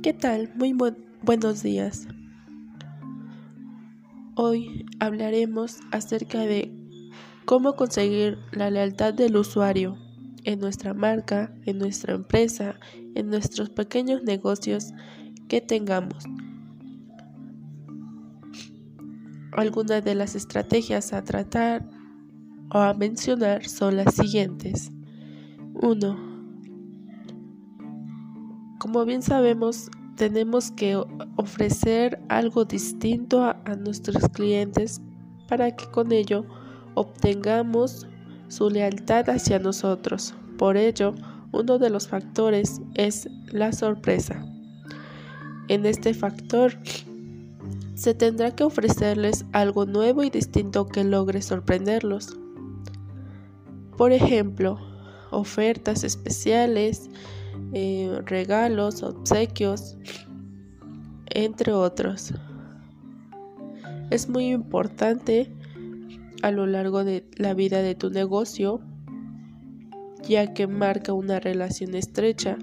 ¿Qué tal? Muy buenos días. Hoy hablaremos acerca de cómo conseguir la lealtad del usuario en nuestra marca, en nuestra empresa, en nuestros pequeños negocios que tengamos. Algunas de las estrategias a tratar o a mencionar son las siguientes. 1 como bien sabemos, tenemos que ofrecer algo distinto a, nuestros clientes para que con ello obtengamos su lealtad hacia nosotros. Por ello, uno de los factores es la sorpresa. En este factor se tendrá que ofrecerles algo nuevo y distinto que logre sorprenderlos. Por ejemplo, ofertas especiales, eh, regalos, obsequios, entre otros. Es muy importante a lo largo de la vida de tu negocio, ya que marca una relación estrecha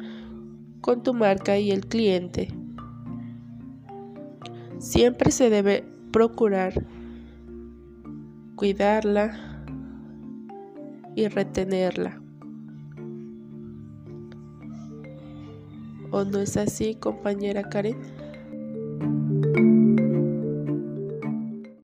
con tu marca y el cliente. Siempre se debe procurar cuidarla y retenerla. ¿O no es así, compañera Karen?